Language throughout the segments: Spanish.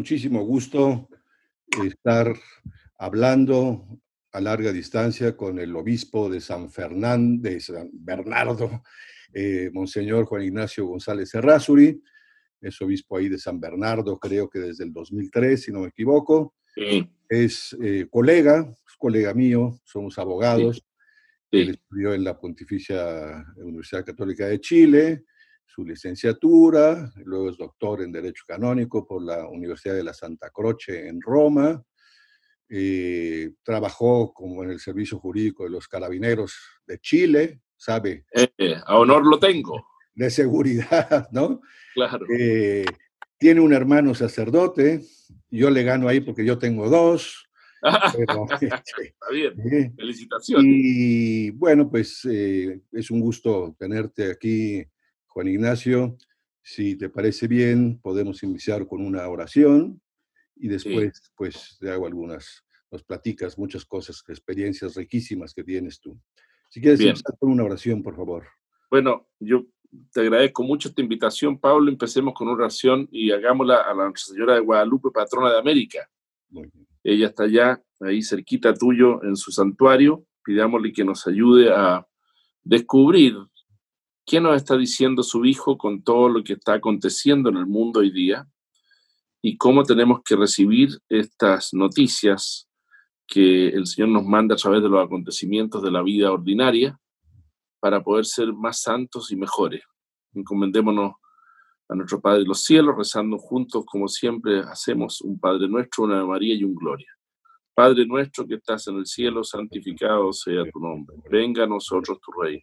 muchísimo gusto estar hablando a larga distancia con el obispo de San Fernando, de San Bernardo, eh, Monseñor Juan Ignacio González Serrázuri, es obispo ahí de San Bernardo, creo que desde el 2003, si no me equivoco. Es eh, colega, es colega mío, somos abogados. Él estudió en la Pontificia Universidad Católica de Chile, su licenciatura, luego es doctor en Derecho Canónico por la Universidad de la Santa Croce en Roma. Eh, trabajó como en el servicio jurídico de los carabineros de Chile, ¿sabe? Eh, a honor lo tengo. De seguridad, ¿no? Claro. Eh, tiene un hermano sacerdote, yo le gano ahí porque yo tengo dos. Está bien, felicitaciones. Y bueno, pues es un gusto tenerte aquí, Juan Ignacio. Si te parece bien, podemos iniciar con una oración y después pues te hago algunas, nos platicas muchas cosas, experiencias riquísimas que tienes tú. Si quieres empezar con una oración, por favor. Bueno, yo te agradezco mucho esta invitación, Pablo. Empecemos con una oración y hagámosla a la Nuestra Señora de Guadalupe, patrona de América. Ella está allá, ahí cerquita tuyo, en su santuario. Pidámosle que nos ayude a descubrir qué nos está diciendo su Hijo con todo lo que está aconteciendo en el mundo hoy día y cómo tenemos que recibir estas noticias que el Señor nos manda a través de los acontecimientos de la vida ordinaria para poder ser más santos y mejores. Encomendémonos a nuestro Padre de los cielos, rezando juntos como siempre hacemos un Padre nuestro, una María y un Gloria. Padre nuestro que estás en el cielo, santificado sea tu nombre. Venga a nosotros tu reino.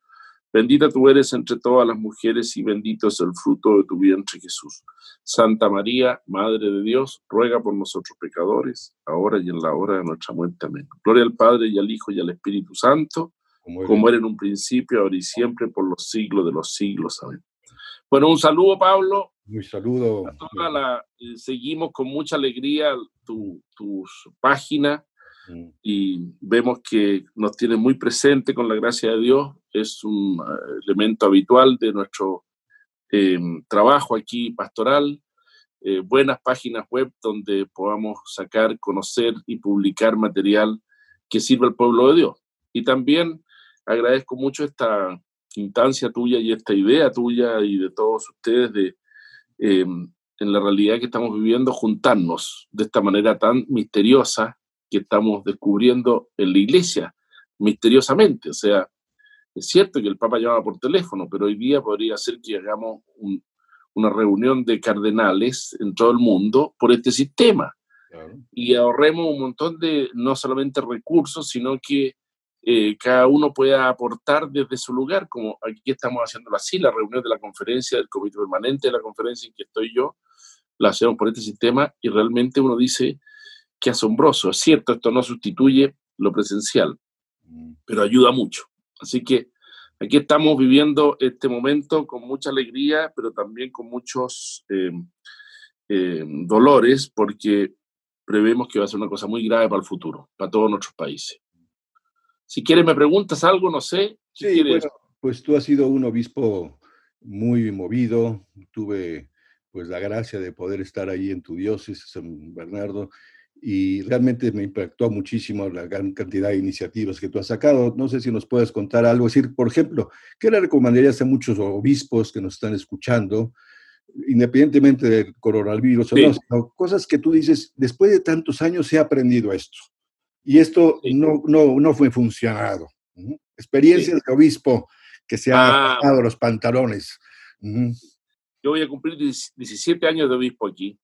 Bendita tú eres entre todas las mujeres y bendito es el fruto de tu vientre Jesús. Santa María, Madre de Dios, ruega por nosotros pecadores, ahora y en la hora de nuestra muerte. Amén. Gloria al Padre y al Hijo y al Espíritu Santo, como era en un principio, ahora y siempre, por los siglos de los siglos. Amén. Bueno, un saludo, Pablo. Un saludo. Eh, seguimos con mucha alegría tu, página mm. Y vemos que nos tiene muy presente con la gracia de Dios. Es un eh, elemento habitual de nuestro em, trabajo aquí pastoral. Eh, buenas páginas web donde podamos sacar, conocer y publicar material que sirva al pueblo de Dios. Y también agradezco mucho esta instancia tuya y esta idea tuya y de todos ustedes de, eh, en la realidad que estamos viviendo, juntarnos de esta manera tan misteriosa que estamos descubriendo en la iglesia, misteriosamente. O sea, es cierto que el Papa llama por teléfono, pero hoy día podría ser que hagamos una reunión de cardenales en todo el mundo por este sistema. Y ahorremos un montón de, no solamente recursos, sino que eh, cada uno pueda aportar desde su lugar, como aquí estamos haciéndolo así, la reunión de la conferencia, del comité permanente de la conferencia en que estoy yo, la hacemos por este sistema y realmente uno dice, qué asombroso, es cierto, esto no sustituye lo presencial, mm. pero ayuda mucho. Así que aquí estamos viviendo este momento con mucha alegría, pero también con muchos eh, eh, dolores, porque prevemos que va a ser una cosa muy grave para el futuro, para todos nuestros países. Si quieres, me preguntas algo, no sé. sí, bueno, pues tú has sido un obispo muy movido. Tuve pues la gracia de poder estar ahí en tu diócesis, San Bernardo, y realmente me impactó muchísimo la gran cantidad de iniciativas que tú has sacado. No sé si nos puedes contar algo, es decir, por ejemplo, ¿qué le recomendarías a muchos obispos que nos están escuchando, independientemente del coronavirus o no, cosas que tú dices, después de tantos años he aprendido esto? y esto no, no, no fue funcionado. Experiencias de obispo que se ha bajado ah. los pantalones. Yo voy a cumplir 17 años de obispo aquí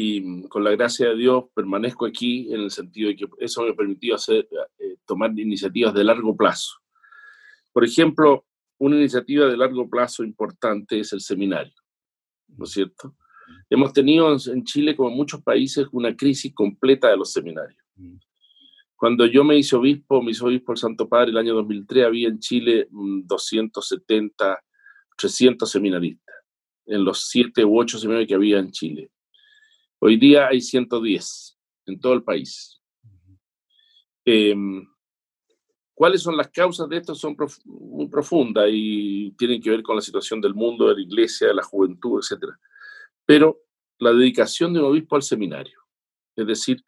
y mm, con la gracia de Dios permanezco aquí en el sentido de que eso me ha permitido hacer, eh, tomar iniciativas de largo plazo. Por ejemplo, una iniciativa de largo plazo importante es el seminario, ¿no es cierto? Hemos tenido en Chile, como en muchos países, una crisis completa de los seminarios. Cuando yo me hice obispo, me hice obispo el Santo Padre el año 2003, había en Chile 270, mm, 300 seminaristas. en los siete u ocho seminarios que había en Chile. Hoy día hay 110 en todo el país. Em, ¿Cuáles son las causas de esto? Son muy profundas y tienen que ver con la situación del mundo, de la iglesia, de la juventud, etc. Pero la dedicación de un obispo al seminario. Es decir,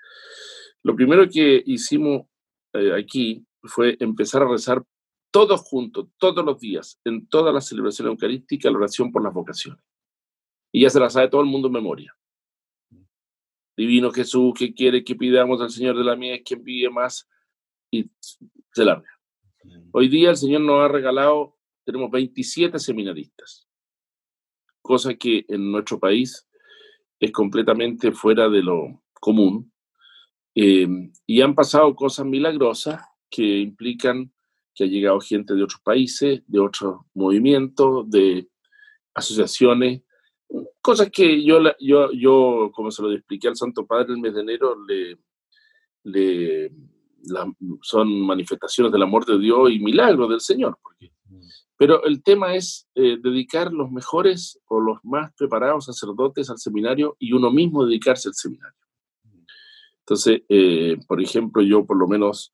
lo primero que hicimos eh, aquí fue empezar a rezar todos juntos, todos los días, en todas las celebraciones eucarísticas, la oración por las vocaciones. Y ya se la sabe todo el mundo en memoria. Divino Jesús, que quiere que pidamos al Señor de la mía, que envíe más, y se larga. Hoy día el Señor nos ha regalado, tenemos 27 seminaristas, cosa que en nuestro país es completamente fuera de lo común. Eh, y han pasado cosas milagrosas que implican que ha llegado gente de otros países, de otros movimientos, de asociaciones, cosas que yo, yo, yo como se lo expliqué al Santo Padre el mes de enero, le, le son manifestaciones del amor de Dios y milagros del Señor. pero el tema es eh, dedicar los mejores o los más preparados sacerdotes al seminario y uno mismo dedicarse al seminario. Entonces, eh, por ejemplo, yo por lo menos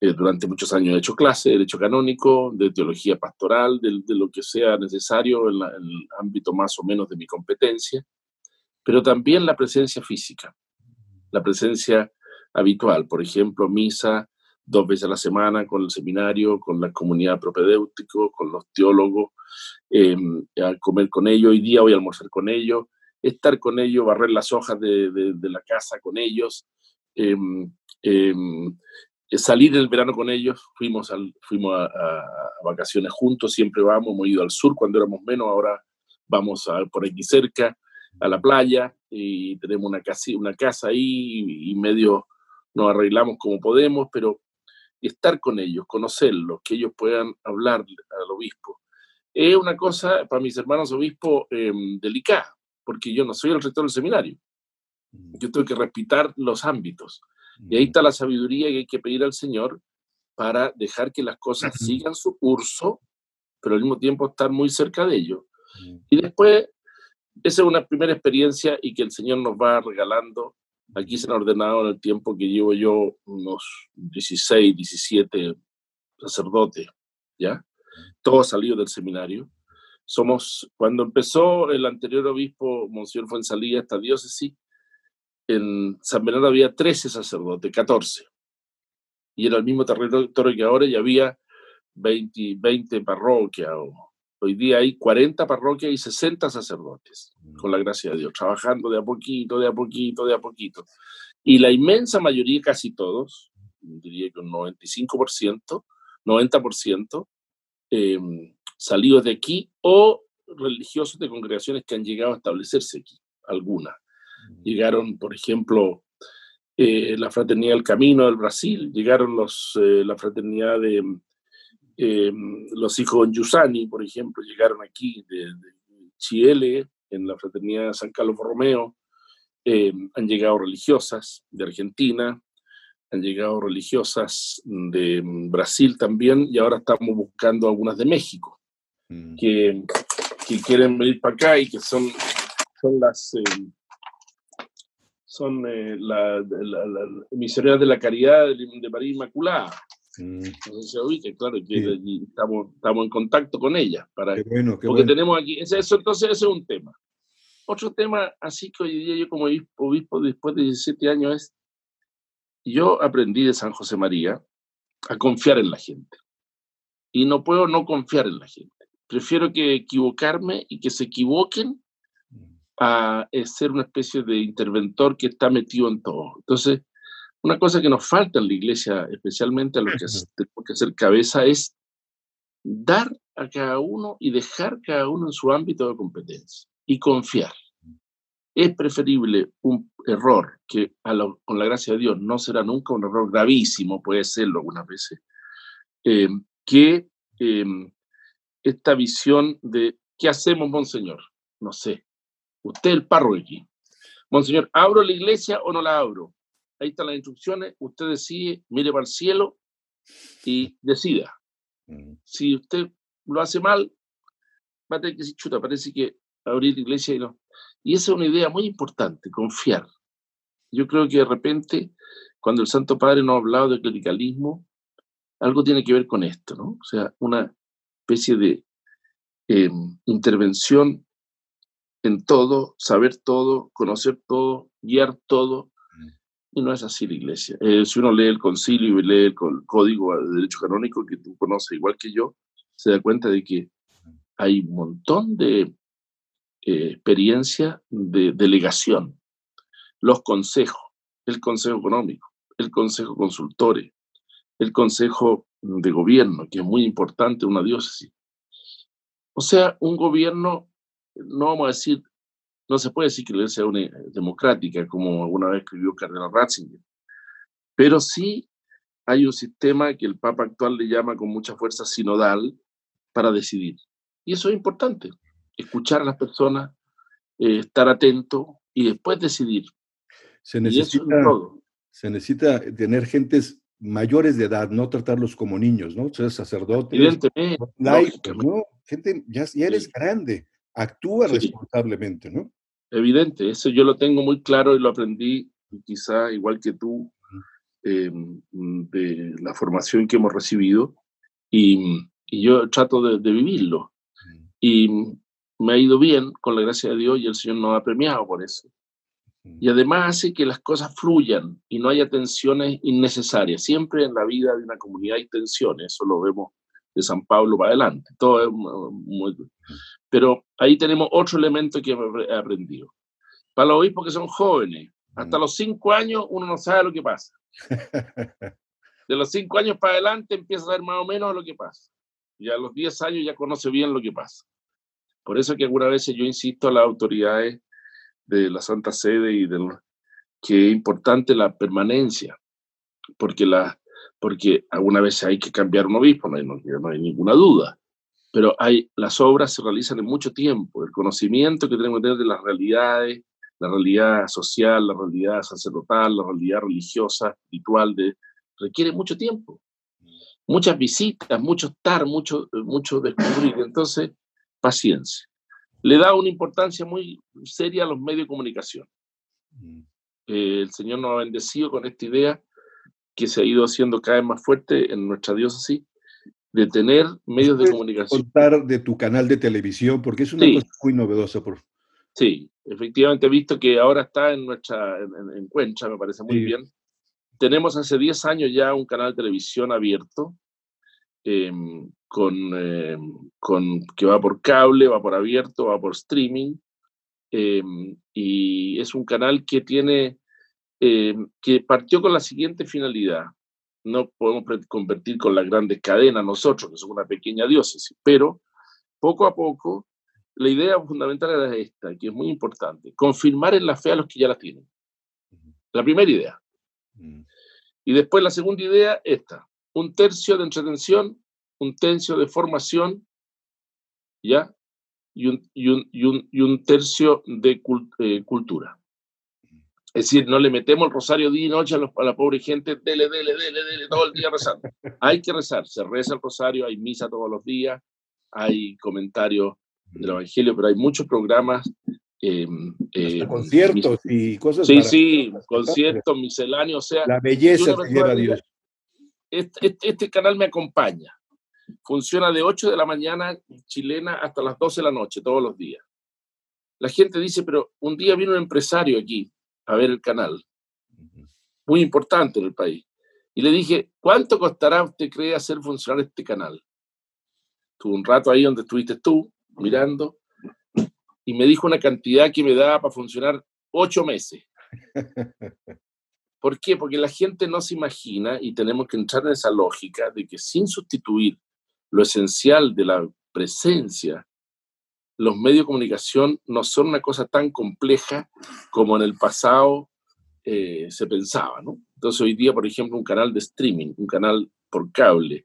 eh, durante muchos años he hecho clase de derecho canónico, de teología pastoral, de, lo que sea necesario en, en, el ámbito más o menos de mi competencia, pero también la presencia física, la presencia habitual, por ejemplo, misa dos veces a la semana con el seminario, con la comunidad propedéutico, con los teólogos, eh, a comer con ellos, hoy día voy a almorzar con ellos, estar con ellos, barrer las hojas de, de, la casa con ellos, em, em, salir el verano con ellos, fuimos, al, fuimos a, vacaciones juntos, siempre vamos, hemos ido al sur cuando éramos menos, ahora vamos a, por aquí cerca, a la playa, y tenemos una casa, una casa ahí y medio nos arreglamos como podemos, pero estar con ellos, conocerlos, que ellos puedan hablar al obispo. Es una cosa para mis hermanos obispos em, delicada, porque yo no soy el rector del seminario. Mm. Yo tengo que respetar los ámbitos. Y ahí está la sabiduría que hay que pedir al Señor para dejar que las cosas sigan su curso, pero al mismo tiempo estar muy cerca de ellos. Mm. Y después, esa es una primera experiencia y que el Señor nos va regalando Aquí se han ordenado en el tiempo que llevo yo unos 16, 17 sacerdotes, ¿ya? Todos salidos del seminario. Somos, cuando empezó el anterior obispo, Monseñor Fuensalía, esta diócesis, en San Bernardo había 13 sacerdotes, 14. Y era el mismo territorio que ahora y había 20, 20 parroquias Hoy día hay 40 parroquias y 60 sacerdotes, con la gracia de Dios, trabajando de a poquito, de a poquito, de a poquito. Y la inmensa mayoría, casi todos, diría que un 95%, 90%, eh, salidos de aquí o religiosos de congregaciones que han llegado a establecerse aquí, algunas. Llegaron, por ejemplo, eh, la Fraternidad del Camino del Brasil, llegaron los, eh, la Fraternidad de eh, los hijos Yusani, por ejemplo, llegaron aquí de, Chile, en la fraternidad San Carlos Borromeo. Eh, han llegado religiosas de Argentina, han llegado religiosas de Brasil también, y ahora estamos buscando algunas de México, mm. que, que, quieren venir para acá y que son, son las... Eh, son la, la, de la caridad de, de María Inmaculada. Mm. se claro, estamos, estamos en contacto con ella. Para, porque tenemos aquí, eso, entonces ese es un tema. Otro tema, así que hoy día yo como obispo, después de 17 años, es, yo aprendí de San José María a confiar en la gente. Y no puedo no confiar en la gente. Prefiero que equivocarme y que se equivoquen. A ser una especie de interventor que está metido en todo. Entonces, una cosa que nos falta en la iglesia, especialmente a los que tenemos que hacer cabeza, es dar a cada uno y dejar cada uno en su ámbito de competencia y confiar. Es preferible un error que con la gracia de Dios no será nunca un error gravísimo, puede serlo algunas veces, eh, que em, esta visión de ¿qué hacemos, Monseñor? No sé. Usted el párroco aquí. Monseñor, ¿abro la iglesia o no la abro? ahí están las instrucciones, usted decide, mire para el cielo y decida. Si usted lo hace mal, va a tener que decir, chuta, parece que abrir iglesia y no. Y esa es una idea muy importante, confiar. Yo creo que de repente, cuando el Santo Padre nos ha hablado de clericalismo, algo tiene que ver con esto, ¿no? O sea, una especie de em, intervención en todo, saber todo, conocer todo, guiar todo, y no es así la iglesia. Eh, si uno lee el concilio y lee el código de derecho canónico que tú conoces igual que yo, se da cuenta de que hay un montón de eh, experiencia de delegación. Los consejos, el consejo económico, el consejo consultores, el consejo de gobierno, que es muy importante, una diócesis. O sea, un gobierno, no vamos a decir no se puede decir que la iglesia una democrática, como alguna vez escribió Cardenal Ratzinger, pero sí hay un sistema que el Papa actual le llama con mucha fuerza sinodal para decidir. Y eso es importante, escuchar a las personas, eh, estar atento y después decidir. Se necesita, se necesita tener gentes mayores de edad, no tratarlos como niños, ¿no? Ser sacerdote, Evidentemente. ¿no? Gente, ya, eres grande, actúa responsablemente, ¿no? evidente, eso yo lo tengo muy claro y lo aprendí quizá igual que tú em, de la formación que hemos recibido y, yo trato de, vivirlo. Y me ha ido bien con la gracia de Dios y el Señor nos ha premiado por eso. Y además hace que las cosas fluyan y no haya tensiones innecesarias. Siempre en la vida de una comunidad hay tensiones, eso lo vemos de San Pablo para adelante. Todo es muy, pero ahí tenemos otro elemento que he aprendido. Para los obispos que son jóvenes, hasta los cinco años uno no sabe lo que pasa. De los cinco años para adelante empieza a saber más o menos lo que pasa. Y a los diez años ya conoce bien lo que pasa. Por eso que algunas veces yo insisto a las autoridades de la Santa Sede y del, que es importante la permanencia, porque, la, porque alguna vez hay que cambiar un obispo, no hay, no hay ninguna duda pero hay, las obras se realizan en mucho tiempo. El conocimiento que tenemos que tener de las realidades, la realidad social, la realidad sacerdotal, la realidad religiosa, espiritual, de, requiere mucho tiempo. Muchas visitas, mucho estar, mucho, mucho descubrir. Entonces, paciencia. Le da una importancia muy seria a los medios de comunicación. Eh, el Señor nos ha bendecido con esta idea que se ha ido haciendo cada vez más fuerte en nuestra diócesis de tener medios de comunicación. contar de tu canal de televisión? Porque es una cosa muy novedosa. Por... Sí, efectivamente he visto que ahora está en nuestra en, en Cuencha, me parece muy bien. Tenemos hace 10 años ya un canal de televisión abierto, em, con, em, con, que va por cable, va por abierto, va por streaming, em, y es un canal que tiene, que partió con la siguiente finalidad, no podemos convertir con las grandes cadenas nosotros, que somos una pequeña diócesis, pero poco a poco la idea fundamental era esta, que es muy importante, confirmar en la fe a los que ya la tienen. La primera idea. Mm. Y después la segunda idea, esta, un tercio de entretención, un tercio de formación, ¿ya? Y un, y un, tercio de eh, cultura. Es decir, no le metemos el rosario día y noche a, la pobre gente, dele, dele, dele, dele, todo el día rezando. Hay que rezar, se reza el rosario, hay misa todos los días, hay comentarios del Evangelio, pero hay muchos programas. Eh, conciertos y cosas. Sí, sí, conciertos misceláneos, o sea. La belleza que lleva Dios. Este, este, este, canal me acompaña. Funciona de 8 de la mañana chilena hasta las 12 de la noche, todos los días. La gente dice, pero un día vino un empresario aquí a ver el canal, muy importante en el país. Y le dije, ¿cuánto costará usted cree hacer funcionar este canal? Tuve un rato ahí donde estuviste tú, mirando, y me dijo una cantidad que me daba para funcionar ocho meses. ¿Por qué? Porque la gente no se imagina y tenemos que entrar en esa lógica de que sin sustituir lo esencial de la presencia los medios de comunicación no son una cosa tan compleja como en el pasado eh, se pensaba, ¿no? Entonces hoy día, por ejemplo, un canal de streaming, un canal por cable,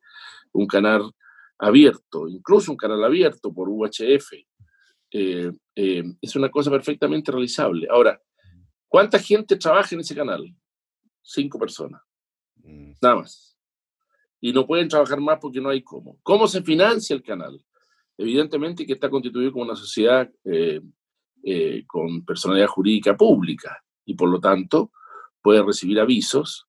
un canal abierto, incluso un canal abierto por UHF, eh, eh, es una cosa perfectamente realizable. Ahora, ¿cuánta gente trabaja en ese canal? Cinco personas, mm. nada más. Y no pueden trabajar más porque no hay cómo. ¿Cómo se financia el canal? Evidentemente que está constituido como una sociedad eh, eh, con personalidad jurídica pública y por lo tanto puede recibir avisos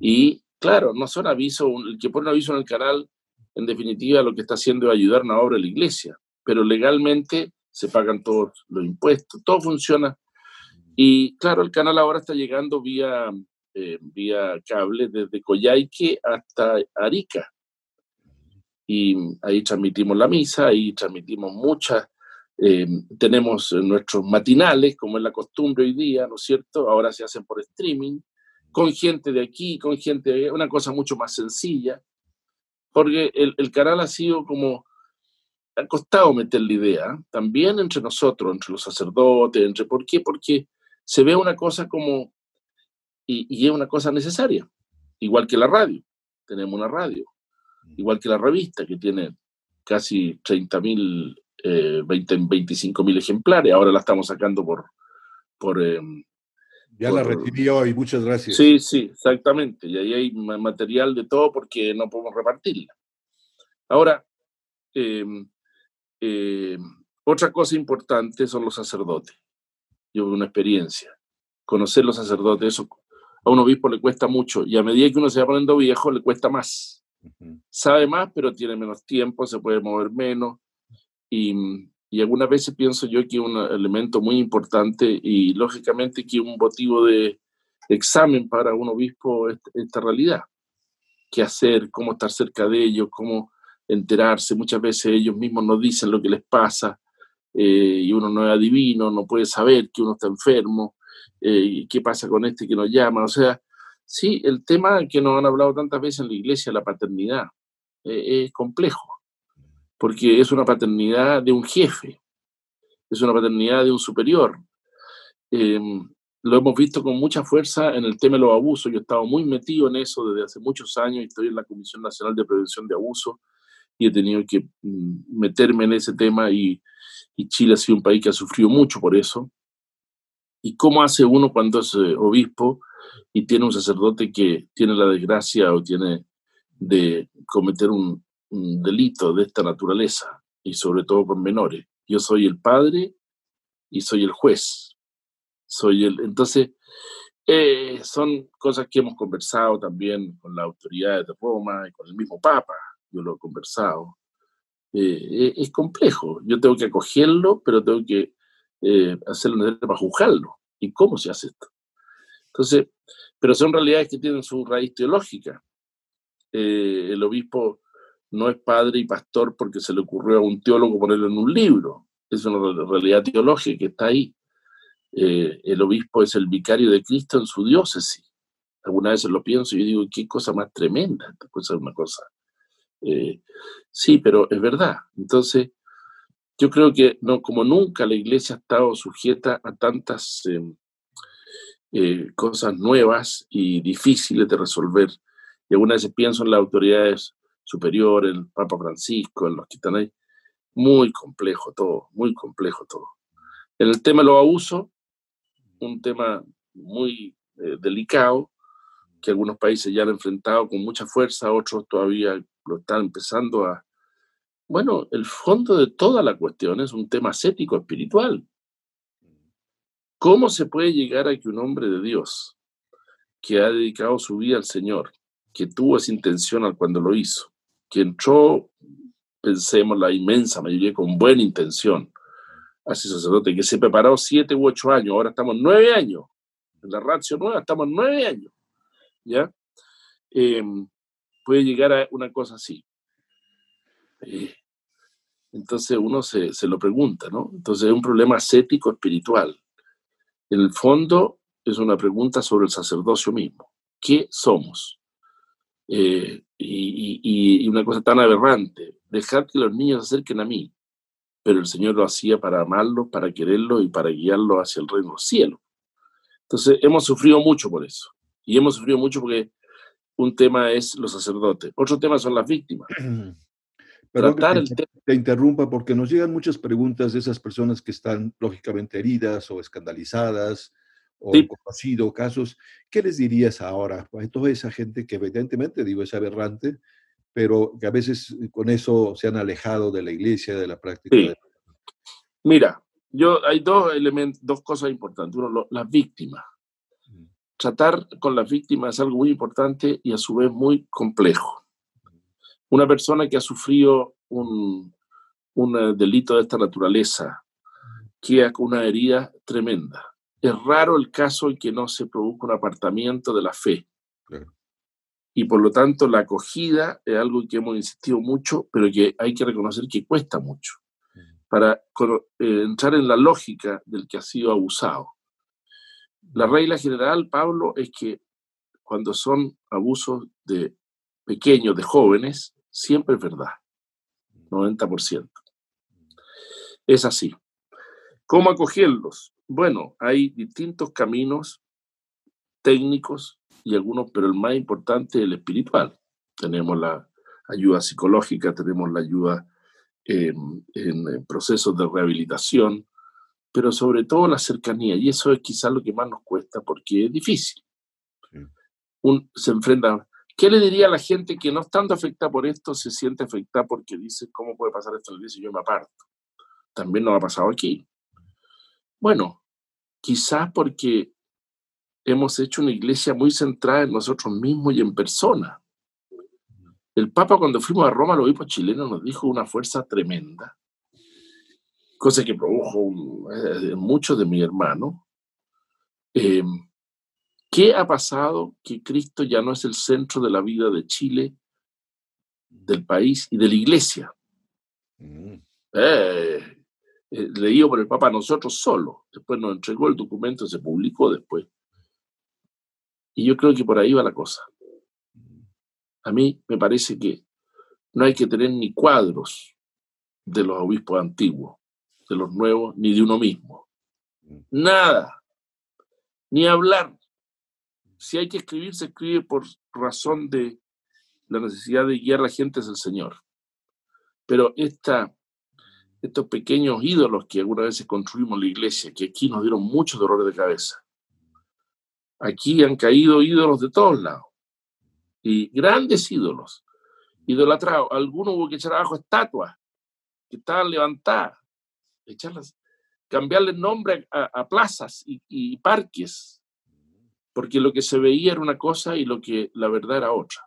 y claro, no son avisos, el que pone un aviso en el canal en definitiva lo que está haciendo es ayudar a una obra de la iglesia, pero legalmente se pagan todos los impuestos, todo funciona. Y claro, el canal ahora está llegando vía, eh, vía cable desde Coyhaique hasta Arica. Y ahí transmitimos la misa, ahí transmitimos muchas, eh, tenemos nuestros matinales, como es la costumbre hoy día, ¿no es cierto? Ahora se hacen por streaming, con gente de aquí, con gente de una cosa mucho más sencilla porque el, canal ha sido como, ha costado meter la idea, también entre nosotros, entre los sacerdotes, entre, ¿por qué? Porque se ve una cosa como, y, es una cosa necesaria, igual que la radio, tenemos una radio, igual que la revista que tiene casi 30 mil, eh, 25 mil ejemplares, ahora la estamos sacando por, por, em, ya la recibí hoy, muchas gracias. Sí, sí, exactamente. Y ahí hay material de todo porque no podemos repartirla. Ahora, em, em, otra cosa importante son los sacerdotes. Yo una experiencia. Conocer los sacerdotes, eso a un obispo le cuesta mucho y a medida que uno se va poniendo viejo le cuesta más. Sabe más, pero tiene menos tiempo, se puede mover menos y, y algunas veces pienso yo que un elemento muy importante y lógicamente que un motivo de examen para un obispo es esta realidad. ¿Qué hacer? ¿Cómo estar cerca de ellos? ¿Cómo enterarse? Muchas veces ellos mismos nos dicen lo que les pasa eh, y uno no es adivino, no puede saber que uno está enfermo, eh, qué pasa con este que nos llama. O sea, sí, el tema que nos han hablado tantas veces en la iglesia, la paternidad, eh, es complejo porque es una paternidad de un jefe, es una paternidad de un superior. Em, lo hemos visto con mucha fuerza en el tema de los abusos. Yo he estado muy metido en eso desde hace muchos años, estoy en la Comisión Nacional de Prevención de Abusos y he tenido que mm, meterme en ese tema y, y, Chile ha sido un país que ha sufrido mucho por eso. ¿Y cómo hace uno cuando es eh, obispo y tiene un sacerdote que tiene la desgracia o tiene de cometer un, delito de esta naturaleza, y sobre todo con menores. Yo soy el padre y soy el juez. Soy el, entonces, eh, son cosas que hemos conversado también con las autoridades de Roma y con el mismo Papa, yo lo he conversado. Eh, es complejo, yo tengo que acogerlo, pero tengo que eh, hacerlo para juzgarlo. ¿Y cómo se hace esto? Entonces, pero son realidades que tienen su raíz teológica. el obispo no es padre y pastor porque se le ocurrió a un teólogo ponerlo en un libro. Es una realidad teológica que está ahí. Eh, el obispo es el vicario de Cristo en su diócesis. Algunas veces lo pienso y digo, qué cosa más tremenda. Esta cosa es una cosa. Eh, sí, pero es verdad. Entonces, yo creo que no, como nunca la iglesia ha estado sujeta a tantas em, eh, cosas nuevas y difíciles de resolver. Y algunas veces pienso en las autoridades superior, el Papa Francisco, en los que están ahí. Muy complejo todo, muy complejo todo. En el tema de los abusos, un tema muy eh, delicado, que algunos países ya han enfrentado con mucha fuerza, otros todavía lo están empezando a... Bueno, el fondo de toda la cuestión es un tema ascético espiritual. ¿Cómo se puede llegar a que un hombre de Dios, que ha dedicado su vida al Señor, que tuvo esa intención cuando lo hizo, que entró, pensemos, la inmensa mayoría con buena intención, así sacerdote, que se preparó siete u ocho años, ahora estamos nueve años, en la ratio nueva estamos nueve años, ¿ya? Em, puede llegar a una cosa así. Eh, entonces uno se, se, lo pregunta, ¿no? Entonces es un problema ascético espiritual. El fondo es una pregunta sobre el sacerdocio mismo. ¿Qué somos? Eh, y, una cosa tan aberrante, dejar que los niños se acerquen a mí, pero el Señor lo hacía para amarlos, para quererlos y para guiarlos hacia el reino del cielo. Entonces, hemos sufrido mucho por eso. Y hemos sufrido mucho porque un tema es los sacerdotes, otro tema son las víctimas. Perdón te, te, interrumpa porque nos llegan muchas preguntas de esas personas que están lógicamente heridas o escandalizadas o conocido casos, ¿qué les dirías ahora a toda esa gente que evidentemente, digo, es aberrante, pero que a veces con eso se han alejado de la iglesia, de la práctica. Sí. Mira, yo hay dos elementos, dos cosas importantes. Uno, las víctimas. Mm. Tratar con las víctimas es algo muy importante y a su vez muy complejo. Una persona que ha sufrido un, un eh, delito de esta naturaleza queda con una herida tremenda. Es raro el caso en que no se produzca un apartamiento de la fe. Y por lo tanto la acogida es algo que hemos insistido mucho, pero que hay que reconocer que cuesta mucho para eh, entrar en la lógica del que ha sido abusado. La regla general, Pablo, es que cuando son abusos de pequeños, de jóvenes, siempre es verdad, 90%. Es así. ¿Cómo acogerlos? Bueno, hay distintos caminos técnicos y algunos, pero el más importante es el espiritual. Tenemos la ayuda psicológica, tenemos la ayuda en, procesos de rehabilitación, pero sobre todo la cercanía, y eso es quizás lo que más nos cuesta porque es difícil. Un, se enfrenta. ¿Qué le diría a la gente que no estando afectada por esto se siente afectada porque dice, ¿cómo puede pasar esto en la iglesia yo me aparto? También nos ha pasado aquí. Bueno, quizás porque hemos hecho una iglesia muy centrada en nosotros mismos y en persona. El Papa cuando fuimos a Roma, el obispo chileno nos dijo una fuerza tremenda, cosa que produjo eh, muchos de mis hermanos. Eh, ¿Qué ha pasado que Cristo ya no es el centro de la vida de Chile, del país y de la iglesia? Mm. Eh, leído por el Papa nosotros solo. Después nos entregó el documento, se publicó después. Y yo creo que por ahí va la cosa. A mí me parece que no hay que tener ni cuadros de los obispos antiguos, de los nuevos, ni de uno mismo. Mm. Nada. Ni hablar. Si hay que escribir, se escribe por razón de la necesidad de guiar a la gente es el Señor. Pero esta, estos pequeños ídolos que algunas veces construimos en la iglesia, que aquí nos dieron muchos dolores de cabeza, aquí han caído ídolos de todos lados y grandes ídolos, idolatrados. Algunos hubo que echar abajo estatuas que estaban levantadas, echarlas, cambiarle nombre a, plazas y, parques, porque lo que se veía era una cosa y lo que la verdad era otra.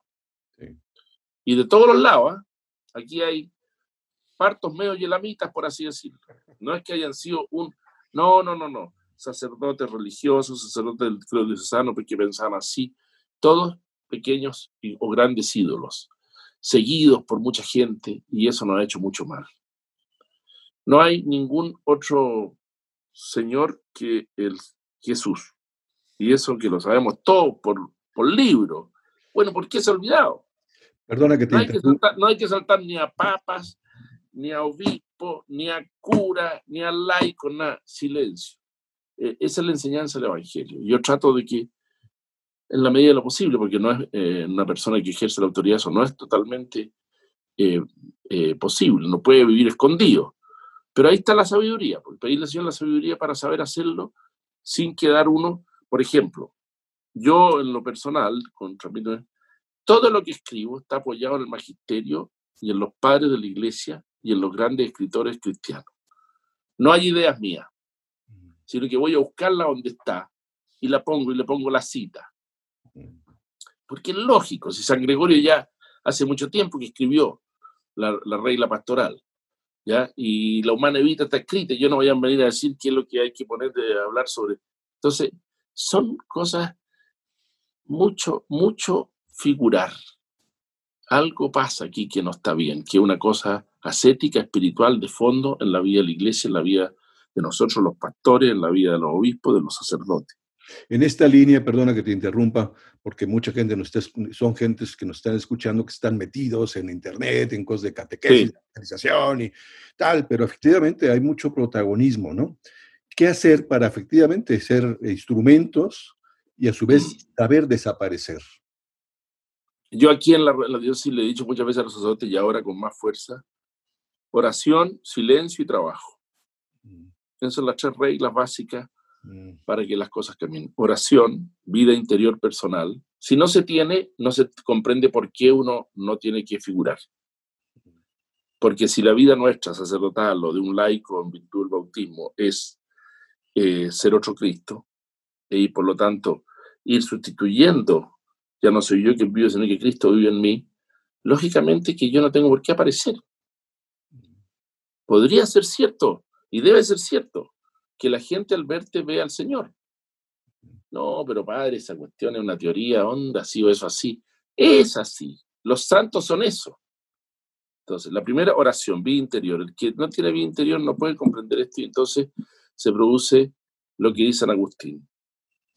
Y de todos los lados, ¿ah? aquí hay partos medio yelamitas, por así decirlo. No es que hayan sido un... No, no, no, no. Sacerdotes religiosos, sacerdotes del clero diocesano, porque pensaban así. Todos pequeños o grandes ídolos, seguidos por mucha gente, y eso nos ha hecho mucho mal. No hay ningún otro Señor que el Jesús. Y eso que lo sabemos todos por, por libro. Bueno, ¿por qué se ha olvidado? Perdona que te no hay que, saltar, no hay que saltar ni a papas, ni a obispo, ni a cura, ni a laico, nada. Silencio. E, esa es la enseñanza del Evangelio. Yo trato de que en la medida de lo posible, porque no es eh, una persona que ejerce la autoridad, eso no es totalmente eh, eh, posible, no puede vivir escondido. Pero ahí está la sabiduría, porque pedirle al Señor la sabiduría para saber hacerlo sin quedar uno, por ejemplo, yo en lo personal, con, todo lo que escribo está apoyado en el magisterio y en los padres de la iglesia y en los grandes escritores cristianos. No hay ideas mías, sino que voy a buscarla donde está y la pongo y le pongo la cita. Porque es lógico, si San Gregorio ya hace mucho tiempo que escribió la, regla pastoral, ¿ya? Y la humana evita está escrita, yo no voy a venir a decir qué es lo que hay que poner de hablar sobre. Entonces, son cosas mucho, mucho figurar. Algo pasa aquí que no está bien, que es una cosa ascética, espiritual, de fondo en la vida de la iglesia, en la vida de nosotros los pastores, en la vida de los obispos, de los sacerdotes. En esta línea, perdona que te interrumpa, porque mucha gente nos está, son gentes que nos están escuchando que están metidos en internet, en cosas de catequesis, organización y tal, pero efectivamente hay mucho protagonismo, ¿no? ¿Qué hacer para efectivamente ser instrumentos y a su vez saber desaparecer? Yo aquí en la, la diócesis le he dicho muchas veces a los sacerdotes y ahora con más fuerza, oración, silencio y trabajo. Mm. Esas son las tres reglas básicas mm. para que las cosas caminen. Oración, vida interior personal. Si no se tiene, no se comprende por qué uno no tiene que figurar. Porque si la vida nuestra sacerdotal o de un laico en virtud del bautismo es eh, ser otro Cristo, y por lo tanto ir sustituyendo, ya no soy yo quien vive, sino que Cristo vive en mí, lógicamente que yo no tengo por qué aparecer. Podría ser cierto, y debe ser cierto, que la gente al verte vea al Señor. No, pero padre, esa cuestión es una teoría, onda, así o eso así. Es así. Los santos son eso. Entonces, la primera oración, vida interior. El que no tiene vida interior no puede comprender esto y entonces se produce lo que dice San Agustín.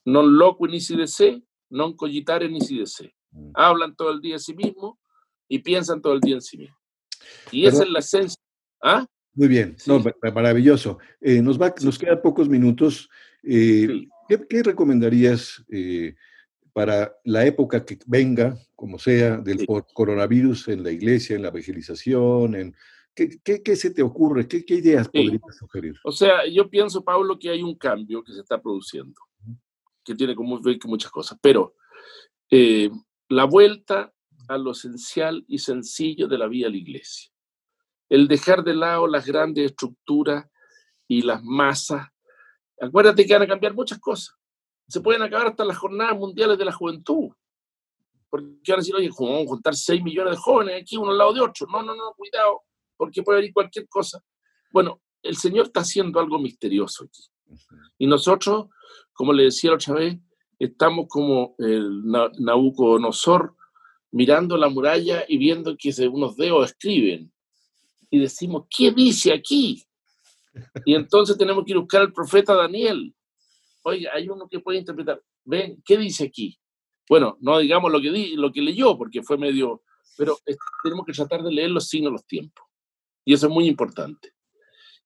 Non loco ni si desee, non cogitare si desee. Mm. Hablan todo el día en sí mismo y piensan todo el día en sí mismo. Y esa es la esencia. ¿Ah? Muy bien, maravilloso. Eh, nos, va, nos quedan pocos minutos. Eh, ¿qué, recomendarías eh, para la época que venga, como sea, del coronavirus en la iglesia, en la evangelización? En, ¿qué, se te ocurre? ¿Qué, ideas podrías sugerir? O sea, yo pienso, Pablo, que hay un cambio que se está produciendo, que tiene como muchas cosas, pero la vuelta a lo esencial y sencillo de la vida a la iglesia el dejar de lado las grandes estructuras y las masas. Acuérdate que van a cambiar muchas cosas. Se pueden acabar hasta las jornadas mundiales de la juventud. Porque van a decir, oye, vamos a juntar 6 millones de jóvenes aquí uno al lado de otro. No, no, no, cuidado, porque puede haber cualquier cosa. Bueno, el Señor está haciendo algo misterioso aquí. Y nosotros, como le decía la otra vez, estamos como el Nabucodonosor mirando la muralla y viendo que unos dedos escriben y decimos, ¿qué dice aquí? Y entonces tenemos que ir a buscar al profeta Daniel. Oiga, hay uno que puede interpretar. Ven, ¿qué dice aquí? Bueno, no digamos lo que, di, lo que leyó, porque fue medio... Pero tenemos que tratar de leer los signos, los tiempos. Y eso es muy importante.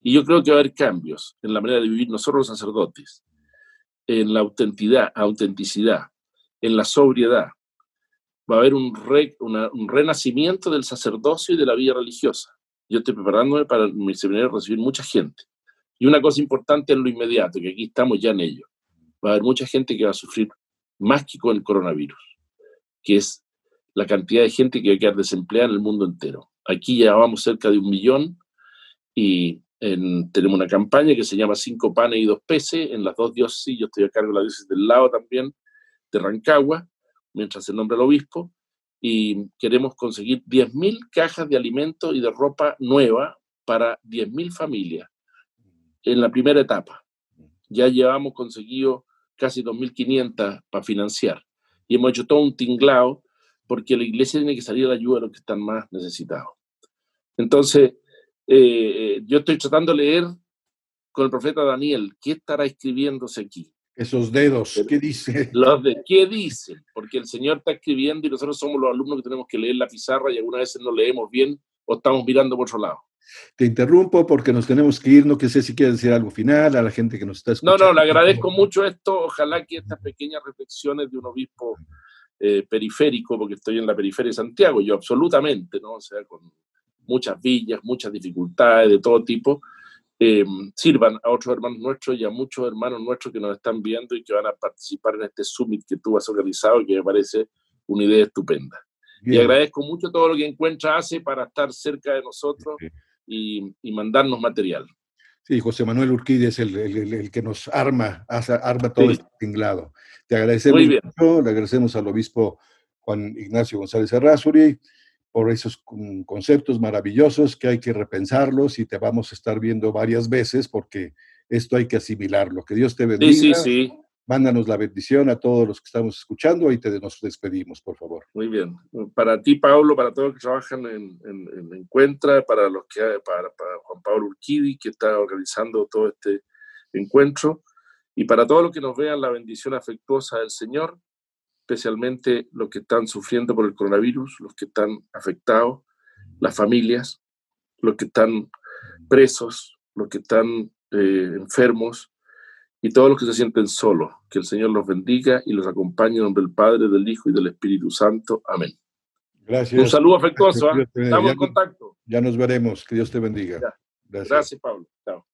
Y yo creo que va a haber cambios en la manera de vivir nosotros los sacerdotes, en la autenticidad, en la sobriedad. Va a haber un, un renacimiento del sacerdocio y de la vida religiosa yo estoy preparándome para mi seminario recibir mucha gente. Y una cosa importante en lo inmediato, que aquí estamos ya en ello, va a haber mucha gente que va a sufrir más que con el coronavirus, que es la cantidad de gente que va a quedar desempleada en el mundo entero. Aquí ya vamos cerca de un millón y tenemos una campaña que se llama Cinco panes y dos peces en las dos diócesis. Yo estoy a cargo de la diócesis del lado también, de Rancagua, mientras se nombra el obispo y queremos conseguir 10.000 cajas de alimentos y de ropa nueva para 10.000 familias en la primera etapa. Ya llevamos conseguido casi 2.500 para financiar y hemos hecho todo un tinglado porque la iglesia tiene que salir a la ayuda de los que están más necesitados. Entonces, eh, eh, yo estoy tratando de leer con el profeta Daniel qué estará escribiéndose aquí. Esos dedos, ¿qué dice? Los de, ¿Qué dice? Porque el Señor está escribiendo y nosotros somos los alumnos que tenemos que leer la pizarra y algunas veces no leemos bien o estamos mirando por otro lado. Te interrumpo porque nos tenemos que ir, no que sé si quieres decir algo final a la gente que nos está escuchando. No, no, le agradezco mucho esto, ojalá que estas pequeñas reflexiones de un obispo eh, periférico, porque estoy en la periferia de Santiago, yo absolutamente, ¿no? O sea, con muchas villas, muchas dificultades de todo tipo, eh, sirvan a otros hermanos nuestros y a muchos hermanos nuestros que nos están viendo y que van a participar en este summit que tú has organizado y que me parece una idea estupenda. Y agradezco mucho todo lo que Encuentra hace para estar cerca de nosotros y, y, mandarnos material. Sí, José Manuel Urquide es el, el, que nos arma, hace, arma todo este tinglado. Te agradecemos mucho, le agradecemos al obispo Juan Ignacio González Arrázuri por esos conceptos maravillosos que hay que repensarlos y te vamos a estar viendo varias veces porque esto hay que asimilarlo. Que Dios te bendiga. Sí, sí, sí. Mándanos la bendición a todos los que estamos escuchando y te nos despedimos, por favor. Muy bien. Para ti, Pablo, para todos los que trabajan en, en, Encuentra, para los que para, para Juan Pablo Urquidi, que está organizando todo este encuentro, y para todos los que nos vean la bendición afectuosa del Señor especialmente los que están sufriendo por el coronavirus, los que están afectados, las familias, los que están presos, los que están eh, enfermos y todos los que se sienten solos. Que el Señor los bendiga y los acompañe en nombre del Padre, del Hijo y del Espíritu Santo. Amén. Gracias. Un saludo afectuoso. ¿ah? Estamos en contacto. Ya nos veremos. Que Dios te bendiga. Gracias. Gracias, Pablo. Chao.